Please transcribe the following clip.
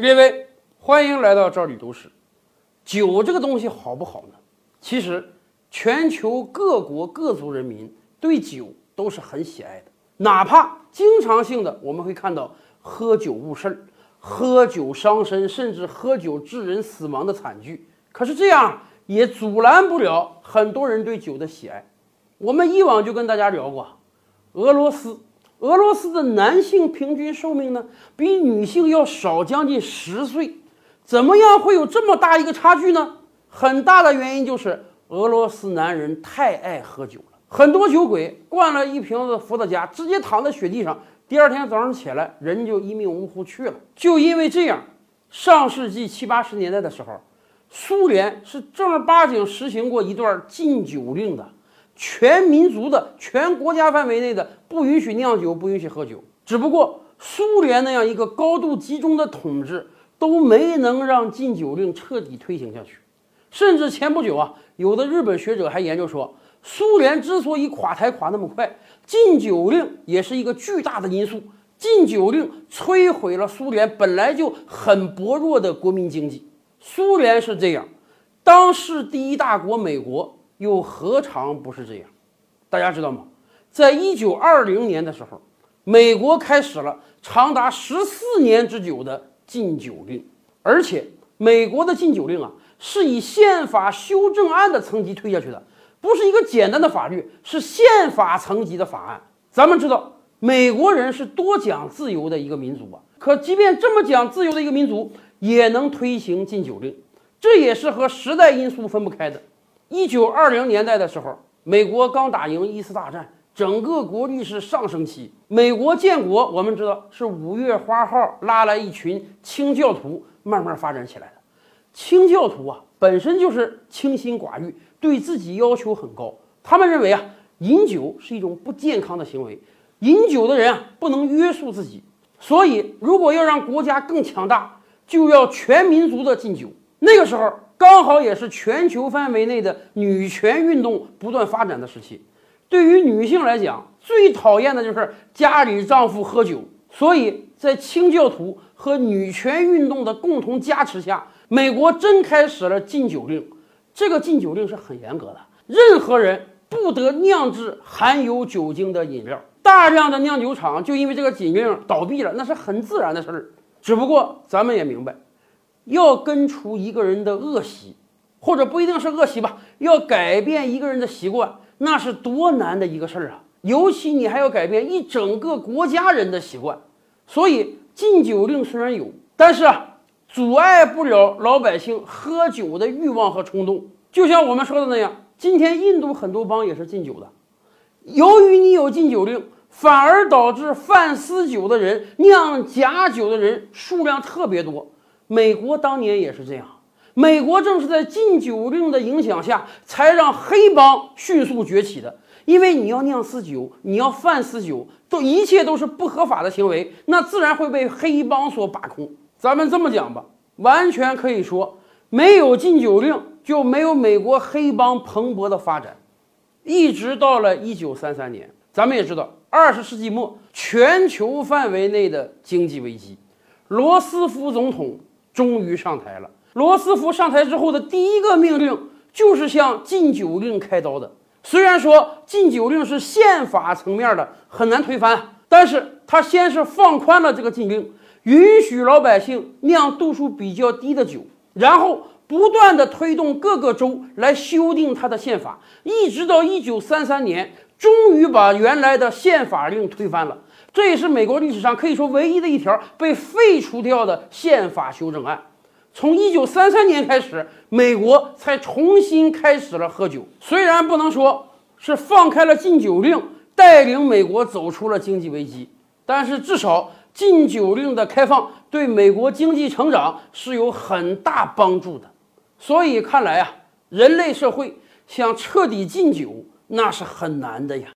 列位，欢迎来到这里都市。酒这个东西好不好呢？其实，全球各国各族人民对酒都是很喜爱的，哪怕经常性的我们会看到喝酒误事儿、喝酒伤身，甚至喝酒致人死亡的惨剧。可是这样也阻拦不了很多人对酒的喜爱。我们以往就跟大家聊过，俄罗斯。俄罗斯的男性平均寿命呢，比女性要少将近十岁，怎么样会有这么大一个差距呢？很大的原因就是俄罗斯男人太爱喝酒了，很多酒鬼灌了一瓶子伏特加，直接躺在雪地上，第二天早上起来人就一命呜呼去了。就因为这样，上世纪七八十年代的时候，苏联是正儿八经实行过一段禁酒令的。全民族的、全国家范围内的不允许酿酒、不允许喝酒。只不过苏联那样一个高度集中的统治都没能让禁酒令彻底推行下去。甚至前不久啊，有的日本学者还研究说，苏联之所以垮台垮那么快，禁酒令也是一个巨大的因素。禁酒令摧毁了苏联本来就很薄弱的国民经济。苏联是这样，当世第一大国美国。又何尝不是这样？大家知道吗？在一九二零年的时候，美国开始了长达十四年之久的禁酒令，而且美国的禁酒令啊，是以宪法修正案的层级推下去的，不是一个简单的法律，是宪法层级的法案。咱们知道，美国人是多讲自由的一个民族啊，可即便这么讲自由的一个民族，也能推行禁酒令，这也是和时代因素分不开的。一九二零年代的时候，美国刚打赢一次大战，整个国力是上升期。美国建国，我们知道是五月花号拉来一群清教徒，慢慢发展起来的。清教徒啊，本身就是清心寡欲，对自己要求很高。他们认为啊，饮酒是一种不健康的行为，饮酒的人啊不能约束自己。所以，如果要让国家更强大，就要全民族的禁酒。那个时候。刚好也是全球范围内的女权运动不断发展的时期，对于女性来讲，最讨厌的就是家里丈夫喝酒。所以在清教徒和女权运动的共同加持下，美国真开始了禁酒令。这个禁酒令是很严格的，任何人不得酿制含有酒精的饮料。大量的酿酒厂就因为这个禁令倒闭了，那是很自然的事儿。只不过咱们也明白。要根除一个人的恶习，或者不一定是恶习吧，要改变一个人的习惯，那是多难的一个事儿啊！尤其你还要改变一整个国家人的习惯。所以禁酒令虽然有，但是啊，阻碍不了老百姓喝酒的欲望和冲动。就像我们说的那样，今天印度很多邦也是禁酒的。由于你有禁酒令，反而导致贩私酒的人、酿假酒的人数量特别多。美国当年也是这样，美国正是在禁酒令的影响下，才让黑帮迅速崛起的。因为你要酿私酒，你要贩私酒，都一切都是不合法的行为，那自然会被黑帮所把控。咱们这么讲吧，完全可以说，没有禁酒令，就没有美国黑帮蓬勃的发展，一直到了一九三三年。咱们也知道，二十世纪末全球范围内的经济危机，罗斯福总统。终于上台了。罗斯福上台之后的第一个命令就是向禁酒令开刀的。虽然说禁酒令是宪法层面的，很难推翻，但是他先是放宽了这个禁令，允许老百姓酿度数比较低的酒，然后不断的推动各个州来修订他的宪法，一直到一九三三年，终于把原来的宪法令推翻了。这也是美国历史上可以说唯一的一条被废除掉的宪法修正案。从一九三三年开始，美国才重新开始了喝酒。虽然不能说是放开了禁酒令，带领美国走出了经济危机，但是至少禁酒令的开放对美国经济成长是有很大帮助的。所以看来啊，人类社会想彻底禁酒，那是很难的呀。